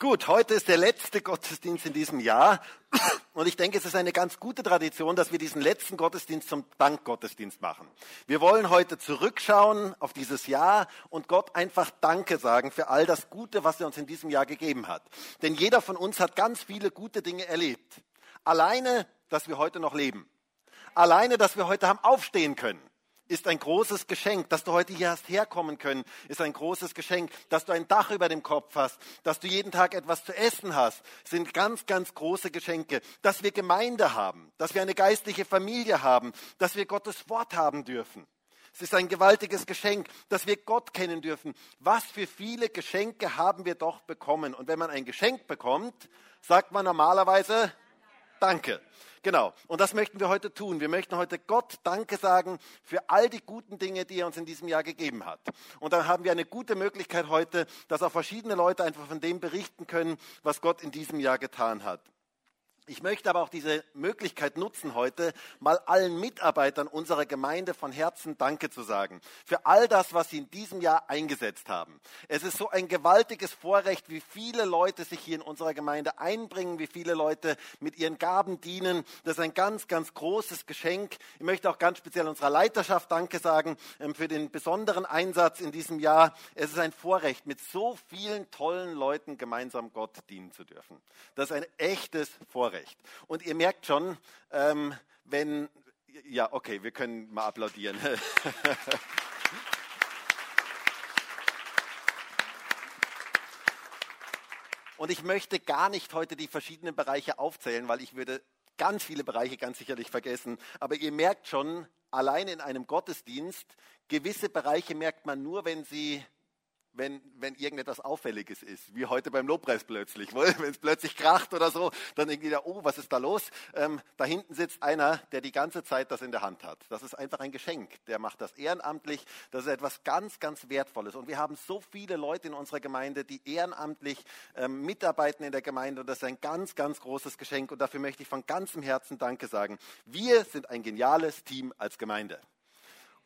Gut, heute ist der letzte Gottesdienst in diesem Jahr und ich denke, es ist eine ganz gute Tradition, dass wir diesen letzten Gottesdienst zum Dankgottesdienst machen. Wir wollen heute zurückschauen auf dieses Jahr und Gott einfach Danke sagen für all das Gute, was er uns in diesem Jahr gegeben hat. Denn jeder von uns hat ganz viele gute Dinge erlebt. Alleine, dass wir heute noch leben. Alleine, dass wir heute haben aufstehen können ist ein großes Geschenk. Dass du heute hier hast herkommen können, ist ein großes Geschenk. Dass du ein Dach über dem Kopf hast, dass du jeden Tag etwas zu essen hast, sind ganz, ganz große Geschenke. Dass wir Gemeinde haben, dass wir eine geistliche Familie haben, dass wir Gottes Wort haben dürfen. Es ist ein gewaltiges Geschenk, dass wir Gott kennen dürfen. Was für viele Geschenke haben wir doch bekommen. Und wenn man ein Geschenk bekommt, sagt man normalerweise Danke. Genau. Und das möchten wir heute tun. Wir möchten heute Gott Danke sagen für all die guten Dinge, die er uns in diesem Jahr gegeben hat. Und dann haben wir eine gute Möglichkeit heute, dass auch verschiedene Leute einfach von dem berichten können, was Gott in diesem Jahr getan hat. Ich möchte aber auch diese Möglichkeit nutzen heute, mal allen Mitarbeitern unserer Gemeinde von Herzen Danke zu sagen. Für all das, was sie in diesem Jahr eingesetzt haben. Es ist so ein gewaltiges Vorrecht, wie viele Leute sich hier in unserer Gemeinde einbringen, wie viele Leute mit ihren Gaben dienen. Das ist ein ganz, ganz großes Geschenk. Ich möchte auch ganz speziell unserer Leiterschaft Danke sagen ähm, für den besonderen Einsatz in diesem Jahr. Es ist ein Vorrecht, mit so vielen tollen Leuten gemeinsam Gott dienen zu dürfen. Das ist ein echtes Vorrecht. Recht. Und ihr merkt schon, ähm, wenn, ja, okay, wir können mal applaudieren. Und ich möchte gar nicht heute die verschiedenen Bereiche aufzählen, weil ich würde ganz viele Bereiche ganz sicherlich vergessen. Aber ihr merkt schon, allein in einem Gottesdienst, gewisse Bereiche merkt man nur, wenn sie wenn, wenn irgendetwas Auffälliges ist, wie heute beim Lobpreis plötzlich. Wenn es plötzlich kracht oder so, dann irgendwie, oh, was ist da los? Ähm, da hinten sitzt einer, der die ganze Zeit das in der Hand hat. Das ist einfach ein Geschenk. Der macht das ehrenamtlich. Das ist etwas ganz, ganz Wertvolles. Und wir haben so viele Leute in unserer Gemeinde, die ehrenamtlich ähm, mitarbeiten in der Gemeinde. Und das ist ein ganz, ganz großes Geschenk. Und dafür möchte ich von ganzem Herzen Danke sagen. Wir sind ein geniales Team als Gemeinde.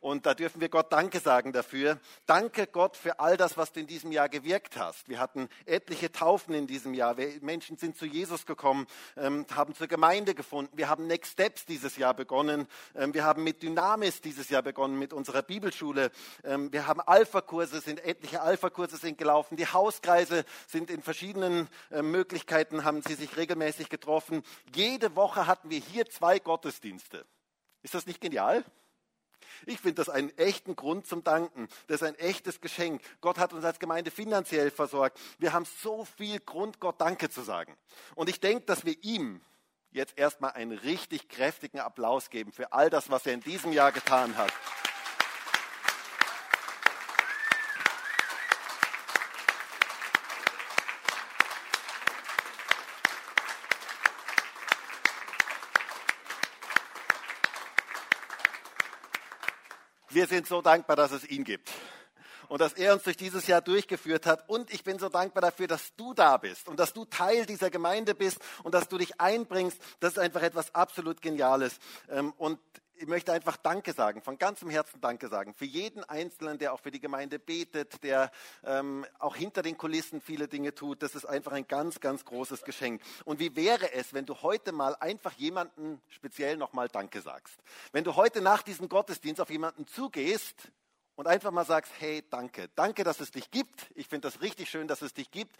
Und da dürfen wir Gott Danke sagen dafür. Danke Gott für all das, was du in diesem Jahr gewirkt hast. Wir hatten etliche Taufen in diesem Jahr. Menschen sind zu Jesus gekommen, ähm, haben zur Gemeinde gefunden. Wir haben Next Steps dieses Jahr begonnen. Ähm, wir haben mit Dynamis dieses Jahr begonnen, mit unserer Bibelschule. Ähm, wir haben Alpha-Kurse, sind etliche Alpha-Kurse sind gelaufen. Die Hauskreise sind in verschiedenen Möglichkeiten, haben sie sich regelmäßig getroffen. Jede Woche hatten wir hier zwei Gottesdienste. Ist das nicht genial? Ich finde das einen echten Grund zum Danken. Das ist ein echtes Geschenk. Gott hat uns als Gemeinde finanziell versorgt. Wir haben so viel Grund, Gott Danke zu sagen. Und ich denke, dass wir ihm jetzt erstmal einen richtig kräftigen Applaus geben für all das, was er in diesem Jahr getan hat. Wir sind so dankbar, dass es ihn gibt und dass er uns durch dieses Jahr durchgeführt hat. Und ich bin so dankbar dafür, dass du da bist und dass du Teil dieser Gemeinde bist und dass du dich einbringst. Das ist einfach etwas absolut Geniales. Ähm, und ich möchte einfach Danke sagen, von ganzem Herzen Danke sagen für jeden Einzelnen, der auch für die Gemeinde betet, der ähm, auch hinter den Kulissen viele Dinge tut. Das ist einfach ein ganz, ganz großes Geschenk. Und wie wäre es, wenn du heute mal einfach jemanden speziell nochmal Danke sagst? Wenn du heute nach diesem Gottesdienst auf jemanden zugehst und einfach mal sagst, hey, danke, danke, dass es dich gibt. Ich finde das richtig schön, dass es dich gibt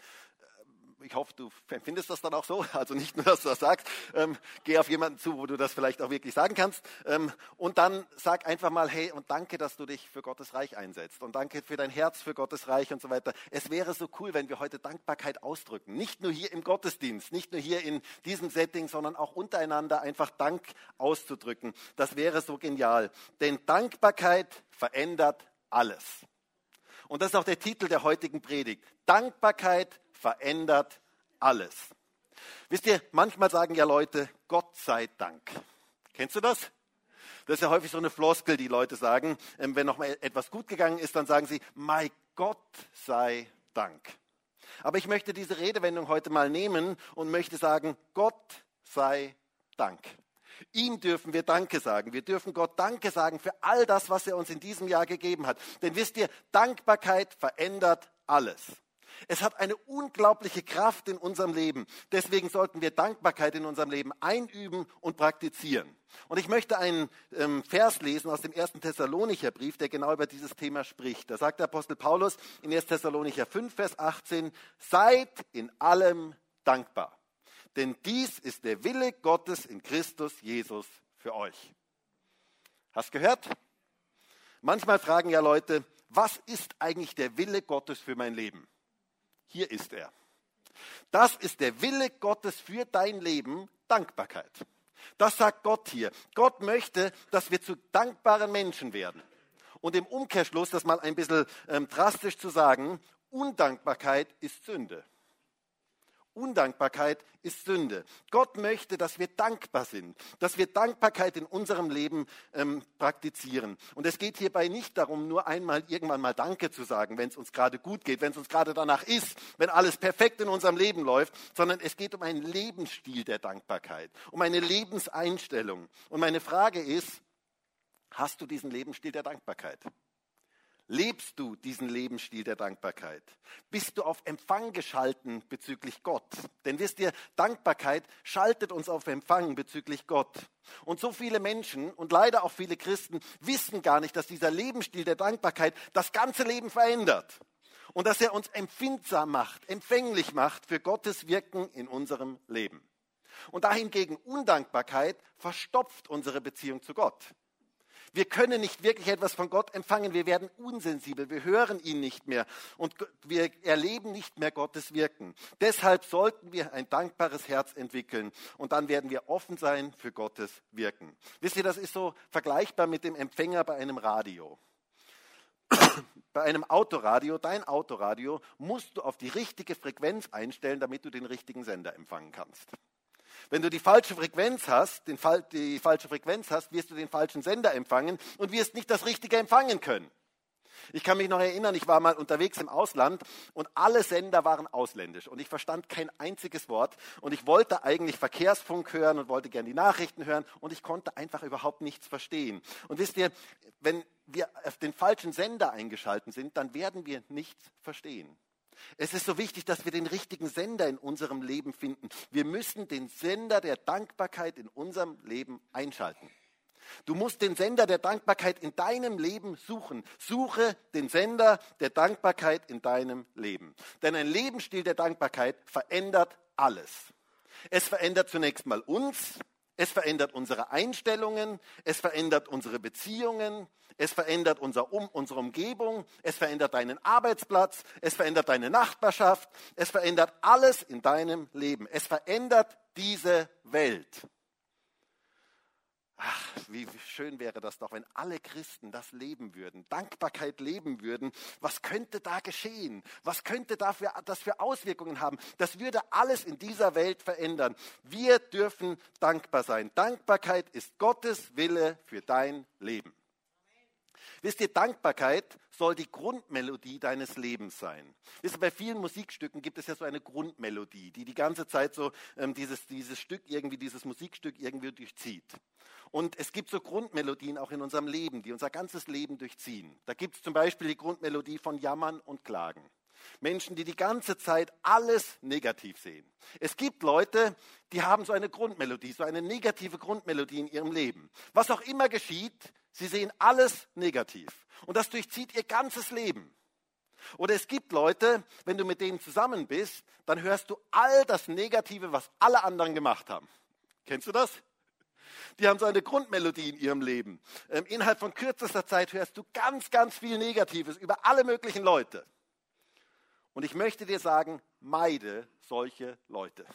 ich hoffe, du empfindest das dann auch so. Also nicht nur, dass du das sagst. Ähm, geh auf jemanden zu, wo du das vielleicht auch wirklich sagen kannst. Ähm, und dann sag einfach mal, hey, und danke, dass du dich für Gottes Reich einsetzt. Und danke für dein Herz für Gottes Reich und so weiter. Es wäre so cool, wenn wir heute Dankbarkeit ausdrücken. Nicht nur hier im Gottesdienst, nicht nur hier in diesem Setting, sondern auch untereinander einfach Dank auszudrücken. Das wäre so genial. Denn Dankbarkeit verändert alles. Und das ist auch der Titel der heutigen Predigt. Dankbarkeit verändert alles. Wisst ihr, manchmal sagen ja Leute, Gott sei Dank. Kennst du das? Das ist ja häufig so eine Floskel, die Leute sagen. Ähm, wenn noch mal etwas gut gegangen ist, dann sagen sie, mein Gott sei Dank. Aber ich möchte diese Redewendung heute mal nehmen und möchte sagen, Gott sei Dank. Ihm dürfen wir Danke sagen. Wir dürfen Gott Danke sagen für all das, was er uns in diesem Jahr gegeben hat. Denn wisst ihr, Dankbarkeit verändert alles. Es hat eine unglaubliche Kraft in unserem Leben. Deswegen sollten wir Dankbarkeit in unserem Leben einüben und praktizieren. Und ich möchte einen ähm, Vers lesen aus dem ersten Thessalonicher Brief, der genau über dieses Thema spricht. Da sagt der Apostel Paulus in 1. Thessalonicher 5, Vers 18, seid in allem dankbar. Denn dies ist der Wille Gottes in Christus Jesus für euch. Hast gehört? Manchmal fragen ja Leute, was ist eigentlich der Wille Gottes für mein Leben? Hier ist er. Das ist der Wille Gottes für dein Leben, Dankbarkeit. Das sagt Gott hier. Gott möchte, dass wir zu dankbaren Menschen werden. Und im Umkehrschluss, das mal ein bisschen ähm, drastisch zu sagen, Undankbarkeit ist Sünde. Undankbarkeit ist Sünde. Gott möchte, dass wir dankbar sind, dass wir Dankbarkeit in unserem Leben ähm, praktizieren. Und es geht hierbei nicht darum, nur einmal irgendwann mal Danke zu sagen, wenn es uns gerade gut geht, wenn es uns gerade danach ist, wenn alles perfekt in unserem Leben läuft, sondern es geht um einen Lebensstil der Dankbarkeit, um eine Lebenseinstellung. Und meine Frage ist, hast du diesen Lebensstil der Dankbarkeit? Lebst du diesen Lebensstil der Dankbarkeit? Bist du auf Empfang geschalten bezüglich Gott? Denn wisst ihr, Dankbarkeit schaltet uns auf Empfang bezüglich Gott. Und so viele Menschen und leider auch viele Christen wissen gar nicht, dass dieser Lebensstil der Dankbarkeit das ganze Leben verändert. Und dass er uns empfindsam macht, empfänglich macht für Gottes Wirken in unserem Leben. Und dahingegen Undankbarkeit verstopft unsere Beziehung zu Gott. Wir können nicht wirklich etwas von Gott empfangen. Wir werden unsensibel. Wir hören ihn nicht mehr. Und wir erleben nicht mehr Gottes Wirken. Deshalb sollten wir ein dankbares Herz entwickeln. Und dann werden wir offen sein für Gottes Wirken. Wisst ihr, das ist so vergleichbar mit dem Empfänger bei einem Radio. Bei einem Autoradio, dein Autoradio, musst du auf die richtige Frequenz einstellen, damit du den richtigen Sender empfangen kannst. Wenn du die falsche Frequenz hast, den, die falsche Frequenz hast, wirst du den falschen Sender empfangen und wirst nicht das Richtige empfangen können. Ich kann mich noch erinnern, ich war mal unterwegs im Ausland und alle Sender waren ausländisch und ich verstand kein einziges Wort und ich wollte eigentlich Verkehrsfunk hören und wollte gerne die Nachrichten hören und ich konnte einfach überhaupt nichts verstehen. Und wisst ihr, wenn wir auf den falschen Sender eingeschalten sind, dann werden wir nichts verstehen. Es ist so wichtig, dass wir den richtigen Sender in unserem Leben finden. Wir müssen den Sender der Dankbarkeit in unserem Leben einschalten. Du musst den Sender der Dankbarkeit in deinem Leben suchen. Suche den Sender der Dankbarkeit in deinem Leben. Denn ein Lebensstil der Dankbarkeit verändert alles. Es verändert zunächst mal uns, es verändert unsere Einstellungen, es verändert unsere Beziehungen, es verändert unser um, unsere Umgebung, es verändert deinen Arbeitsplatz, es verändert deine Nachbarschaft, es verändert alles in deinem Leben. Es verändert diese Welt. Ach, wie schön wäre das doch, wenn alle Christen das leben würden, Dankbarkeit leben würden. Was könnte da geschehen? Was könnte dafür, das für Auswirkungen haben? Das würde alles in dieser Welt verändern. Wir dürfen dankbar sein. Dankbarkeit ist Gottes Wille für dein Leben. Wisst ihr, Dankbarkeit soll die Grundmelodie deines Lebens sein. Wisst ihr, bei vielen Musikstücken gibt es ja so eine Grundmelodie, die die ganze Zeit so ähm, dieses, dieses Stück irgendwie, dieses Musikstück irgendwie durchzieht. Und es gibt so Grundmelodien auch in unserem Leben, die unser ganzes Leben durchziehen. Da gibt es zum Beispiel die Grundmelodie von Jammern und Klagen. Menschen, die die ganze Zeit alles negativ sehen. Es gibt Leute, die haben so eine Grundmelodie, so eine negative Grundmelodie in ihrem Leben. Was auch immer geschieht, Sie sehen alles negativ. Und das durchzieht ihr ganzes Leben. Oder es gibt Leute, wenn du mit denen zusammen bist, dann hörst du all das Negative, was alle anderen gemacht haben. Kennst du das? Die haben so eine Grundmelodie in ihrem Leben. Ähm, innerhalb von kürzester Zeit hörst du ganz, ganz viel Negatives über alle möglichen Leute. Und ich möchte dir sagen, meide solche Leute.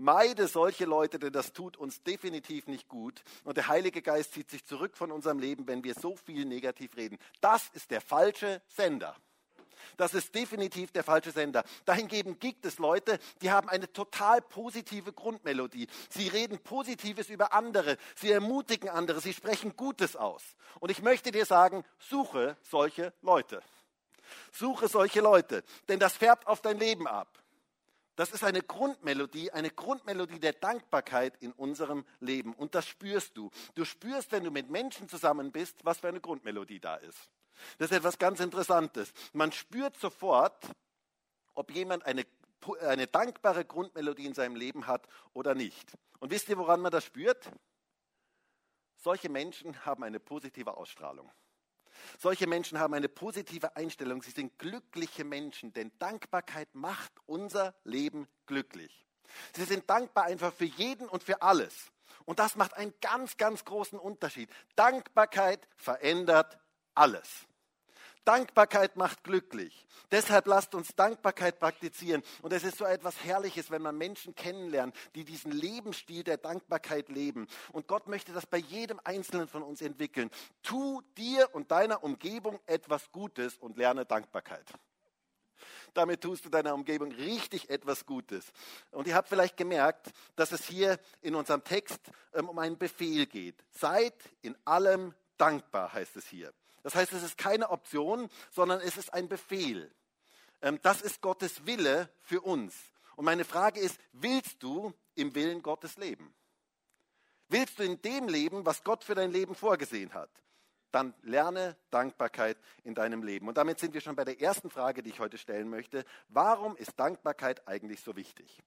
Meide solche Leute, denn das tut uns definitiv nicht gut. Und der Heilige Geist zieht sich zurück von unserem Leben, wenn wir so viel negativ reden. Das ist der falsche Sender. Das ist definitiv der falsche Sender. Dahingegen gibt es Leute, die haben eine total positive Grundmelodie. Sie reden Positives über andere. Sie ermutigen andere. Sie sprechen Gutes aus. Und ich möchte dir sagen, suche solche Leute. Suche solche Leute, denn das färbt auf dein Leben ab. Das ist eine Grundmelodie, eine Grundmelodie der Dankbarkeit in unserem Leben. Und das spürst du. Du spürst, wenn du mit Menschen zusammen bist, was für eine Grundmelodie da ist. Das ist etwas ganz Interessantes. Man spürt sofort, ob jemand eine, eine dankbare Grundmelodie in seinem Leben hat oder nicht. Und wisst ihr, woran man das spürt? Solche Menschen haben eine positive Ausstrahlung. Solche Menschen haben eine positive Einstellung. Sie sind glückliche Menschen, denn Dankbarkeit macht unser Leben glücklich. Sie sind dankbar einfach für jeden und für alles. Und das macht einen ganz, ganz großen Unterschied. Dankbarkeit verändert alles. Dankbarkeit macht glücklich. Deshalb lasst uns Dankbarkeit praktizieren. Und es ist so etwas Herrliches, wenn man Menschen kennenlernt, die diesen Lebensstil der Dankbarkeit leben. Und Gott möchte das bei jedem Einzelnen von uns entwickeln. Tu dir und deiner Umgebung etwas Gutes und lerne Dankbarkeit. Damit tust du deiner Umgebung richtig etwas Gutes. Und ihr habt vielleicht gemerkt, dass es hier in unserem Text ähm, um einen Befehl geht. Seid in allem dankbar, heißt es hier. Das heißt, es ist keine Option, sondern es ist ein Befehl. Ähm, das ist Gottes Wille für uns. Und meine Frage ist, willst du im Willen Gottes leben? Willst du in dem leben, was Gott für dein Leben vorgesehen hat? Dann lerne Dankbarkeit in deinem Leben. Und damit sind wir schon bei der ersten Frage, die ich heute stellen möchte. Warum ist Dankbarkeit eigentlich so wichtig?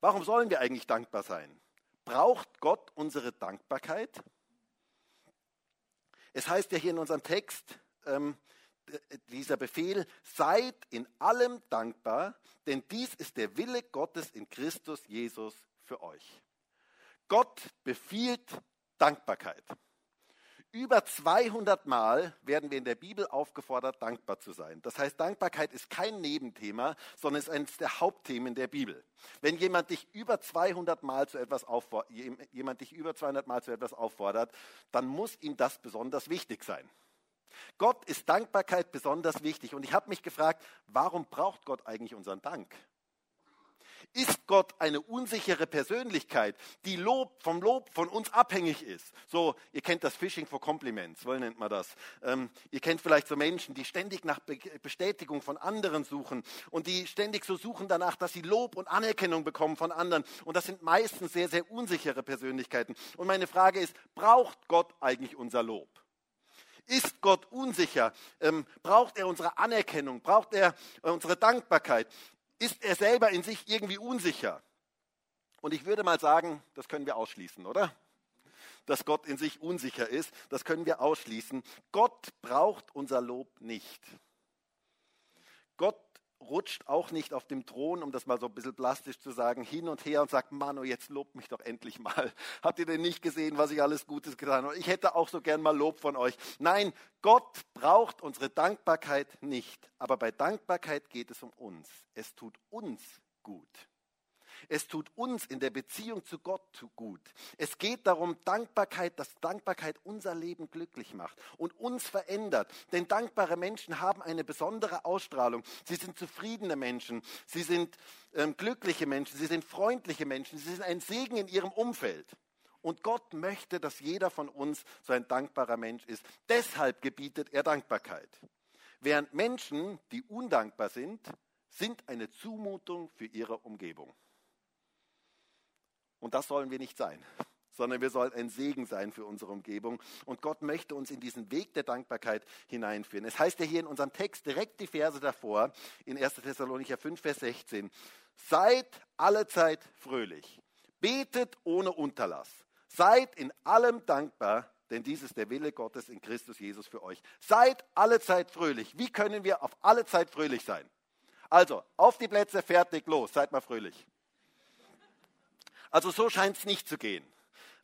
Warum sollen wir eigentlich dankbar sein? Braucht Gott unsere Dankbarkeit? Es heißt ja hier in unserem Text, ähm, dieser Befehl, seid in allem dankbar, denn dies ist der Wille Gottes in Christus Jesus für euch. Gott befiehlt Dankbarkeit. Über 200 Mal werden wir in der Bibel aufgefordert, dankbar zu sein. Das heißt, Dankbarkeit ist kein Nebenthema, sondern ist eines der Hauptthemen der Bibel. Wenn jemand dich über 200 Mal zu etwas auffordert, jemand dich über 200 Mal zu etwas auffordert, dann muss ihm das besonders wichtig sein. Gott ist Dankbarkeit besonders wichtig. Und ich habe mich gefragt, warum braucht Gott eigentlich unseren Dank? Ist Gott eine unsichere Persönlichkeit, die Lob, vom Lob von uns abhängig ist? So, ihr kennt das Fishing for Compliments, wohl nennt man das. Ähm, ihr kennt vielleicht so Menschen, die ständig nach Be Bestätigung von anderen suchen und die ständig so suchen danach, dass sie Lob und Anerkennung bekommen von anderen. Und das sind meistens sehr, sehr unsichere Persönlichkeiten. Und meine Frage ist, braucht Gott eigentlich unser Lob? Ist Gott unsicher? Ähm, braucht er unsere Anerkennung? Braucht er äh, unsere Dankbarkeit? Ist er selber in sich irgendwie unsicher. Und ich würde mal sagen, das können wir ausschließen, oder? Dass Gott in sich unsicher ist, das können wir ausschließen. Gott braucht unser Lob nicht. Gott rutscht auch nicht auf dem Thron, um das mal so ein bisschen plastisch zu sagen, hin und her und sagt, Manu, jetzt lobt mich doch endlich mal. Habt ihr denn nicht gesehen, was ich alles Gutes getan habe? Ich hätte auch so gern mal Lob von euch. Nein, Gott braucht unsere Dankbarkeit nicht. Aber bei Dankbarkeit geht es um uns. Es tut uns gut. Es tut uns in der Beziehung zu Gott gut. Es geht darum, Dankbarkeit, dass Dankbarkeit unser Leben glücklich macht und uns verändert. Denn dankbare Menschen haben eine besondere Ausstrahlung. Sie sind zufriedene Menschen. Sie sind ähm, glückliche Menschen. Sie sind freundliche Menschen. Sie sind ein Segen in ihrem Umfeld. Und Gott möchte, dass jeder von uns so ein dankbarer Mensch ist. Deshalb gebietet er Dankbarkeit. Während Menschen, die undankbar sind, sind eine Zumutung für ihre Umgebung. Und das sollen wir nicht sein, sondern wir sollen ein Segen sein für unsere Umgebung. Und Gott möchte uns in diesen Weg der Dankbarkeit hineinführen. Es heißt ja hier in unserem Text direkt die Verse davor, in 1. Thessalonicher 5, Vers 16, seid allezeit fröhlich, betet ohne Unterlass, seid in allem dankbar, denn dies ist der Wille Gottes in Christus Jesus für euch. Seid allezeit fröhlich. Wie können wir auf alle Zeit fröhlich sein? Also, auf die Plätze, fertig, los, seid mal fröhlich. Also so scheint es nicht zu gehen.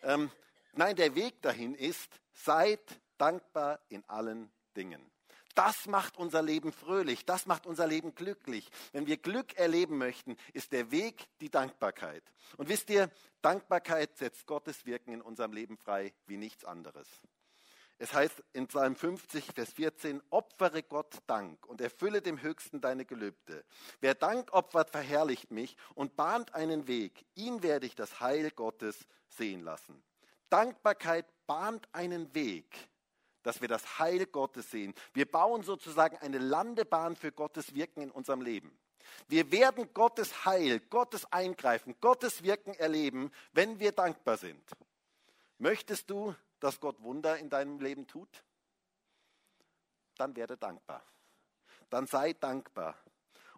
Ähm, nein, der Weg dahin ist, seid dankbar in allen Dingen. Das macht unser Leben fröhlich, das macht unser Leben glücklich. Wenn wir Glück erleben möchten, ist der Weg die Dankbarkeit. Und wisst ihr, Dankbarkeit setzt Gottes Wirken in unserem Leben frei wie nichts anderes. Es heißt in Psalm 50, Vers 14, opfere Gott Dank und erfülle dem Höchsten deine Gelübde. Wer Dank opfert, verherrlicht mich und bahnt einen Weg. Ihn werde ich das Heil Gottes sehen lassen. Dankbarkeit bahnt einen Weg, dass wir das Heil Gottes sehen. Wir bauen sozusagen eine Landebahn für Gottes Wirken in unserem Leben. Wir werden Gottes Heil, Gottes Eingreifen, Gottes Wirken erleben, wenn wir dankbar sind. Möchtest du dass Gott Wunder in deinem Leben tut? Dann werde dankbar. Dann sei dankbar.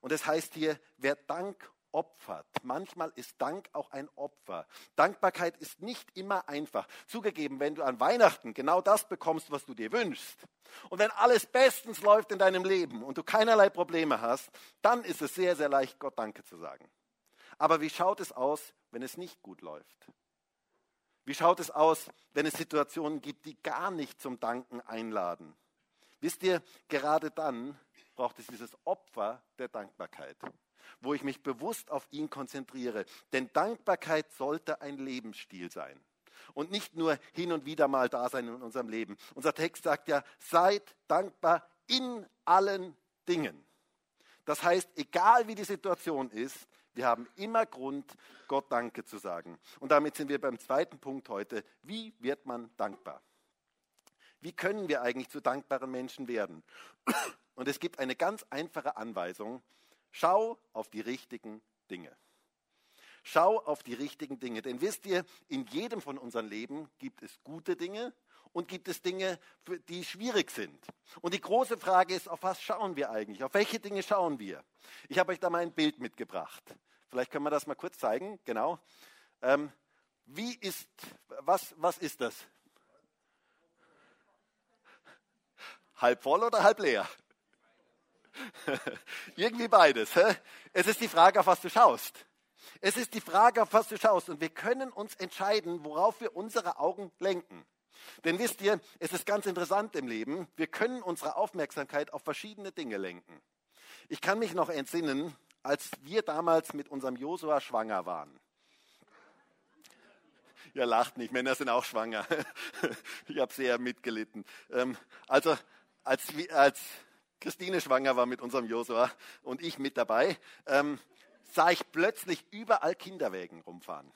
Und es heißt hier, wer Dank opfert. Manchmal ist Dank auch ein Opfer. Dankbarkeit ist nicht immer einfach. Zugegeben, wenn du an Weihnachten genau das bekommst, was du dir wünschst, und wenn alles bestens läuft in deinem Leben und du keinerlei Probleme hast, dann ist es sehr, sehr leicht, Gott Danke zu sagen. Aber wie schaut es aus, wenn es nicht gut läuft? Wie schaut es aus, wenn es Situationen gibt, die gar nicht zum Danken einladen? Wisst ihr, gerade dann braucht es dieses Opfer der Dankbarkeit wo ich mich bewusst auf ihn konzentriere. Denn Dankbarkeit sollte ein Lebensstil sein und nicht nur hin und wieder mal da sein in unserem Leben. Unser Text sagt ja, seid dankbar in allen Dingen. Das heißt, egal wie die Situation ist, wir haben immer Grund, Gott Danke zu sagen. Und damit sind wir beim zweiten Punkt heute. Wie wird man dankbar? Wie können wir eigentlich zu dankbaren Menschen werden? Und es gibt eine ganz einfache Anweisung, Schau auf die richtigen Dinge. Schau auf die richtigen Dinge. Denn wisst ihr, in jedem von unseren Leben gibt es gute Dinge und gibt es Dinge, die schwierig sind. Und die große Frage ist, auf was schauen wir eigentlich? Auf welche Dinge schauen wir? Ich habe euch da mal ein Bild mitgebracht. Vielleicht können wir das mal kurz zeigen. Genau. Ähm, wie ist, was, was ist das? Halb voll oder halb leer? Irgendwie beides. Hä? Es ist die Frage, auf was du schaust. Es ist die Frage, auf was du schaust. Und wir können uns entscheiden, worauf wir unsere Augen lenken. Denn wisst ihr, es ist ganz interessant im Leben, wir können unsere Aufmerksamkeit auf verschiedene Dinge lenken. Ich kann mich noch entsinnen, als wir damals mit unserem Josua schwanger waren. Ihr lacht nicht, Männer sind auch schwanger. Ich habe sehr mitgelitten. Ähm, also als, als Christine schwanger war mit unserem Josua und ich mit dabei, ähm, sah ich plötzlich überall Kinderwägen rumfahren.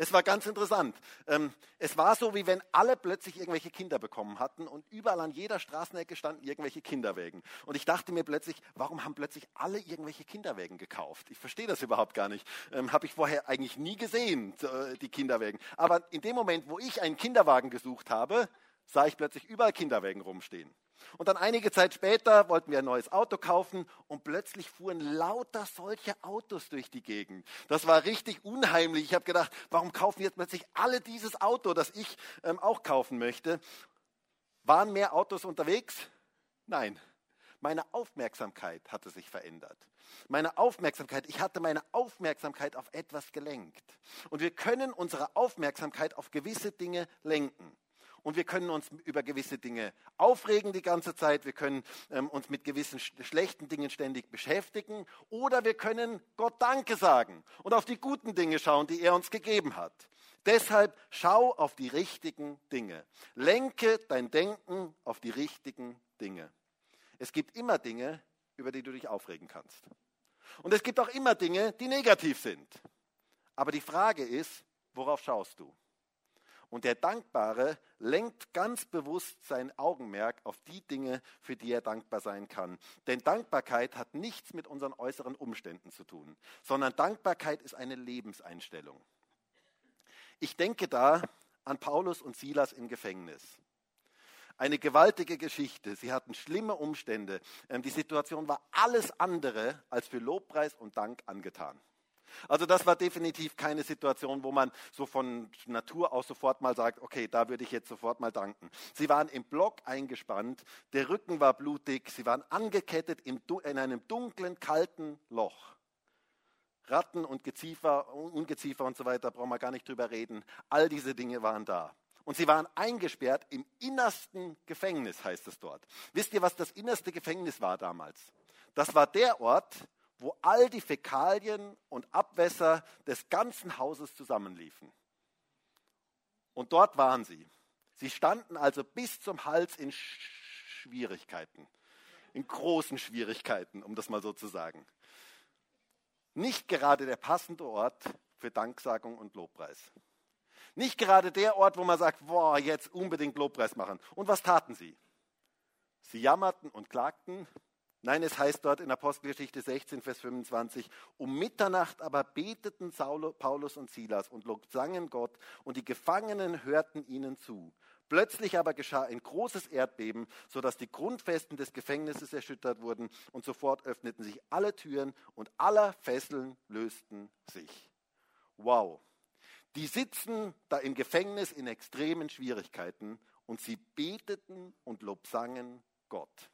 Es war ganz interessant. Ähm, es war so, wie wenn alle plötzlich irgendwelche Kinder bekommen hatten und überall an jeder Straßenecke standen irgendwelche Kinderwägen. Und ich dachte mir plötzlich, warum haben plötzlich alle irgendwelche Kinderwägen gekauft? Ich verstehe das überhaupt gar nicht. Ähm, Habe ich vorher eigentlich nie gesehen, äh, die Kinderwägen. Aber in dem Moment, wo ich einen Kinderwagen gesucht habe, sah ich plötzlich überall Kinderwägen rumstehen. Und dann einige Zeit später wollten wir ein neues Auto kaufen und plötzlich fuhren lauter solche Autos durch die Gegend. Das war richtig unheimlich. Ich habe gedacht, warum kaufen jetzt plötzlich alle dieses Auto, das ich ähm, auch kaufen möchte? Waren mehr Autos unterwegs? Nein. Meine Aufmerksamkeit hatte sich verändert. Meine Aufmerksamkeit, ich hatte meine Aufmerksamkeit auf etwas gelenkt. Und wir können unsere Aufmerksamkeit auf gewisse Dinge lenken und wir können uns über gewisse Dinge aufregen die ganze Zeit, wir können ähm, uns mit gewissen sch schlechten Dingen ständig beschäftigen oder wir können Gott Danke sagen und auf die guten Dinge schauen, die er uns gegeben hat. Deshalb schau auf die richtigen Dinge. Lenke dein Denken auf die richtigen Dinge. Es gibt immer Dinge, über die du dich aufregen kannst. Und es gibt auch immer Dinge, die negativ sind. Aber die Frage ist, worauf schaust du? Und der Dankbare lenkt ganz bewusst sein Augenmerk auf die Dinge, für die er dankbar sein kann. Denn Dankbarkeit hat nichts mit unseren äußeren Umständen zu tun, sondern Dankbarkeit ist eine Lebenseinstellung. Ich denke da an Paulus und Silas im Gefängnis. Eine gewaltige Geschichte. Sie hatten schlimme Umstände. Ähm, die Situation war alles andere als für Lobpreis und Dank angetan. Also das war definitiv keine Situation, wo man so von Natur aus sofort mal sagt, okay, da würde ich jetzt sofort mal danken. Sie waren im Block eingespannt, der Rücken war blutig, sie waren angekettet in einem dunklen, kalten Loch. Ratten und Geziefer, Ungeziefer und so weiter, brauchen wir gar nicht drüber reden. All diese Dinge waren da. Und sie waren eingesperrt im innersten Gefängnis, heißt es dort. Wisst ihr, was das innerste Gefängnis war damals? Das war der Ort, wo all die Fäkalien und Abwässer des ganzen Hauses zusammenliefen. Und dort waren sie. Sie standen also bis zum Hals in Schwierigkeiten, in großen Schwierigkeiten, um das mal so zu sagen. Nicht gerade der passende Ort für Danksagung und Lobpreis. Nicht gerade der Ort, wo man sagt, boah, jetzt unbedingt Lobpreis machen. Und was taten sie? Sie jammerten und klagten, Nein, es heißt dort in Apostelgeschichte 16, Vers 25, um Mitternacht aber beteten Paulus und Silas und sangen Gott und die Gefangenen hörten ihnen zu. Plötzlich aber geschah ein großes Erdbeben, sodass die Grundfesten des Gefängnisses erschüttert wurden und sofort öffneten sich alle Türen und aller Fesseln lösten sich. Wow. Die sitzen da im Gefängnis in extremen Schwierigkeiten und sie beteten und lobsangen Gott.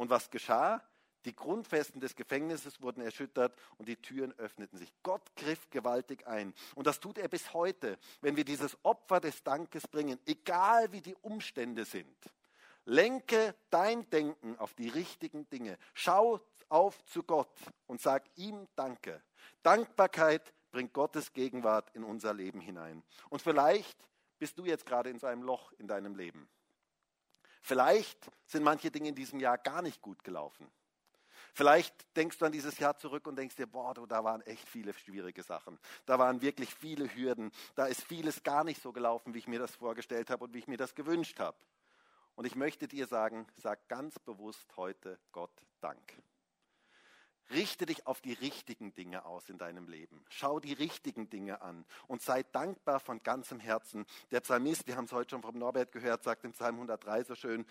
Und was geschah? Die Grundfesten des Gefängnisses wurden erschüttert und die Türen öffneten sich. Gott griff gewaltig ein. Und das tut er bis heute, wenn wir dieses Opfer des Dankes bringen, egal wie die Umstände sind. Lenke dein Denken auf die richtigen Dinge. Schau auf zu Gott und sag ihm Danke. Dankbarkeit bringt Gottes Gegenwart in unser Leben hinein. Und vielleicht bist du jetzt gerade in so einem Loch in deinem Leben. Vielleicht sind manche Dinge in diesem Jahr gar nicht gut gelaufen. Vielleicht denkst du an dieses Jahr zurück und denkst dir, boah, du, da waren echt viele schwierige Sachen. Da waren wirklich viele Hürden. Da ist vieles gar nicht so gelaufen, wie ich mir das vorgestellt habe und wie ich mir das gewünscht habe. Und ich möchte dir sagen, sag ganz bewusst heute Gott Dank. Richte dich auf die richtigen Dinge aus in deinem Leben. Schau die richtigen Dinge an und sei dankbar von ganzem Herzen. Der Psalmist, wir haben es heute schon vom Norbert gehört, sagt im Psalm 103 so schön,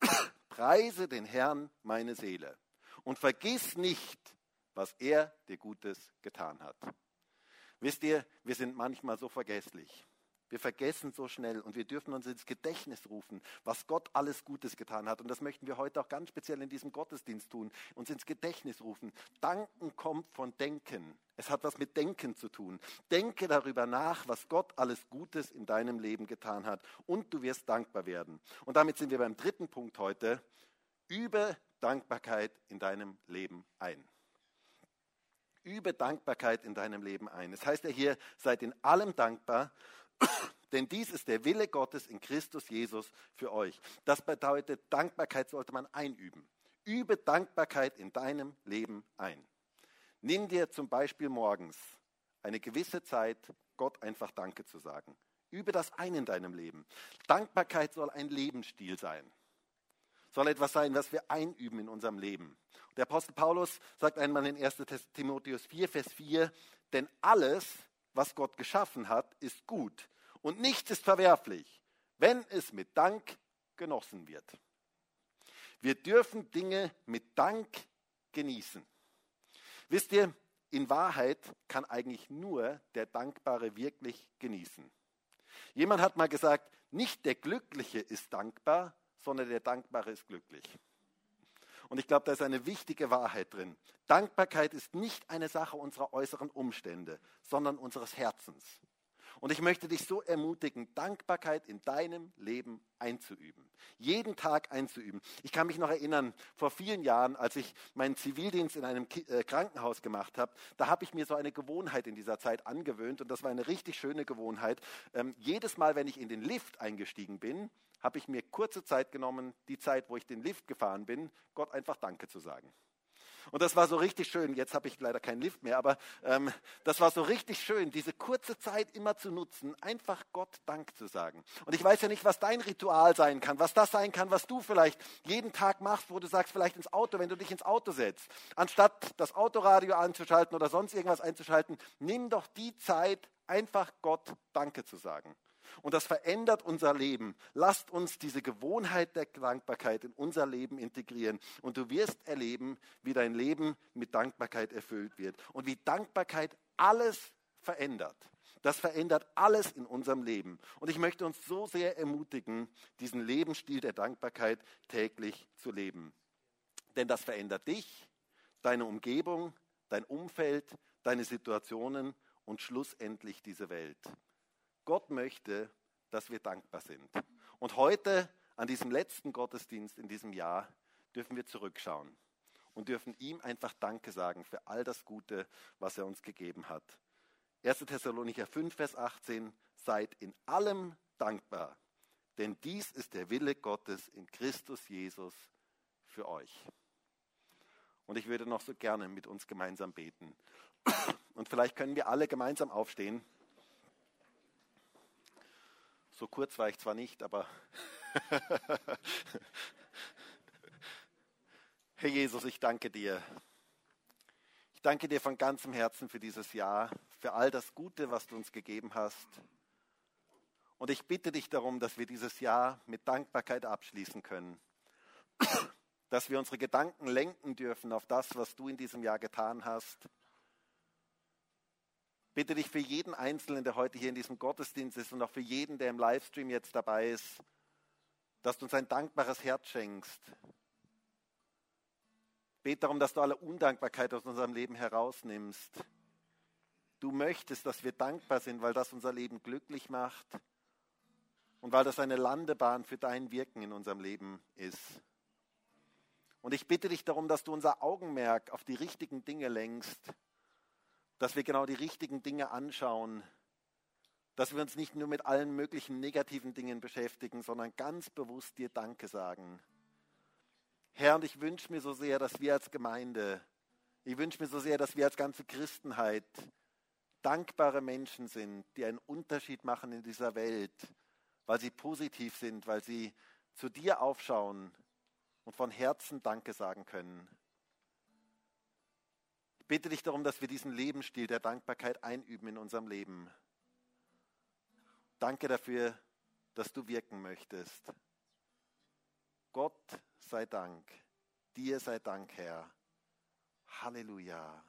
preise den Herrn meine Seele und vergiss nicht, was er dir Gutes getan hat. Wisst ihr, wir sind manchmal so vergesslich. Wir vergessen so schnell und wir dürfen uns ins Gedächtnis rufen, was Gott alles Gutes getan hat. Und das möchten wir heute auch ganz speziell in diesem Gottesdienst tun, uns ins Gedächtnis rufen. Danken kommt von Denken. Es hat was mit Denken zu tun. Denke darüber nach, was Gott alles Gutes in deinem Leben getan hat und du wirst dankbar werden. Und damit sind wir beim dritten Punkt heute. Übe Dankbarkeit in deinem Leben ein. Übe Dankbarkeit in deinem Leben ein. Es das heißt ja hier, seid in allem dankbar, denn dies ist der Wille Gottes in Christus Jesus für euch. Das bedeutet, Dankbarkeit sollte man einüben. Übe Dankbarkeit in deinem Leben ein. Nimm dir zum Beispiel morgens eine gewisse Zeit, Gott einfach Danke zu sagen. Übe das ein in deinem Leben. Dankbarkeit soll ein Lebensstil sein soll etwas sein, was wir einüben in unserem Leben. Der Apostel Paulus sagt einmal in 1 Timotheus 4, Vers 4, denn alles, was Gott geschaffen hat, ist gut und nichts ist verwerflich, wenn es mit Dank genossen wird. Wir dürfen Dinge mit Dank genießen. Wisst ihr, in Wahrheit kann eigentlich nur der Dankbare wirklich genießen. Jemand hat mal gesagt, nicht der Glückliche ist dankbar, sondern der Dankbare ist glücklich. Und ich glaube, da ist eine wichtige Wahrheit drin. Dankbarkeit ist nicht eine Sache unserer äußeren Umstände, sondern unseres Herzens. Und ich möchte dich so ermutigen, Dankbarkeit in deinem Leben einzuüben. Jeden Tag einzuüben. Ich kann mich noch erinnern, vor vielen Jahren, als ich meinen Zivildienst in einem äh, Krankenhaus gemacht habe, da habe ich mir so eine Gewohnheit in dieser Zeit angewöhnt und das war eine richtig schöne Gewohnheit. Ähm, jedes Mal, wenn ich in den Lift eingestiegen bin, habe ich mir kurze Zeit genommen, die Zeit, wo ich den Lift gefahren bin, Gott einfach Danke zu sagen. Und das war so richtig schön. Jetzt habe ich leider keinen Lift mehr, aber ähm, das war so richtig schön, diese kurze Zeit immer zu nutzen, einfach Gott Dank zu sagen. Und ich weiß ja nicht, was dein Ritual sein kann, was das sein kann, was du vielleicht jeden Tag machst, wo du sagst, vielleicht ins Auto, wenn du dich ins Auto setzt. Anstatt das Autoradio anzuschalten oder sonst irgendwas einzuschalten, nimm doch die Zeit, einfach Gott Danke zu sagen. Und das verändert unser Leben. Lasst uns diese Gewohnheit der Dankbarkeit in unser Leben integrieren. Und du wirst erleben, wie dein Leben mit Dankbarkeit erfüllt wird. Und wie Dankbarkeit alles verändert. Das verändert alles in unserem Leben. Und ich möchte uns so sehr ermutigen, diesen Lebensstil der Dankbarkeit täglich zu leben. Denn das verändert dich, deine Umgebung, dein Umfeld, deine Situationen und schlussendlich diese Welt. Gott möchte, dass wir dankbar sind. Und heute, an diesem letzten Gottesdienst in diesem Jahr, dürfen wir zurückschauen und dürfen ihm einfach Danke sagen für all das Gute, was er uns gegeben hat. 1. Thessalonicher 5, Vers 18, seid in allem dankbar, denn dies ist der Wille Gottes in Christus Jesus für euch. Und ich würde noch so gerne mit uns gemeinsam beten. Und vielleicht können wir alle gemeinsam aufstehen. So kurz war ich zwar nicht, aber Herr Jesus, ich danke dir. Ich danke dir von ganzem Herzen für dieses Jahr, für all das Gute, was du uns gegeben hast. Und ich bitte dich darum, dass wir dieses Jahr mit Dankbarkeit abschließen können. Dass wir unsere Gedanken lenken dürfen auf das, was du in diesem Jahr getan hast. Bitte dich für jeden Einzelnen, der heute hier in diesem Gottesdienst ist und auch für jeden, der im Livestream jetzt dabei ist, dass du uns ein dankbares Herz schenkst. Bete darum, dass du alle Undankbarkeit aus unserem Leben herausnimmst. Du möchtest, dass wir dankbar sind, weil das unser Leben glücklich macht und weil das eine Landebahn für dein Wirken in unserem Leben ist. Und ich bitte dich darum, dass du unser Augenmerk auf die richtigen Dinge lenkst, dass wir genau die richtigen Dinge anschauen, dass wir uns nicht nur mit allen möglichen negativen Dingen beschäftigen, sondern ganz bewusst dir Danke sagen. Herr, und ich wünsche mir so sehr, dass wir als Gemeinde, ich wünsche mir so sehr, dass wir als ganze Christenheit dankbare Menschen sind, die einen Unterschied machen in dieser Welt, weil sie positiv sind, weil sie zu dir aufschauen und von Herzen Danke sagen können. Bitte dich darum, dass wir diesen Lebensstil der Dankbarkeit einüben in unserem Leben. Danke dafür, dass du wirken möchtest. Gott sei Dank, dir sei Dank, Herr. Halleluja.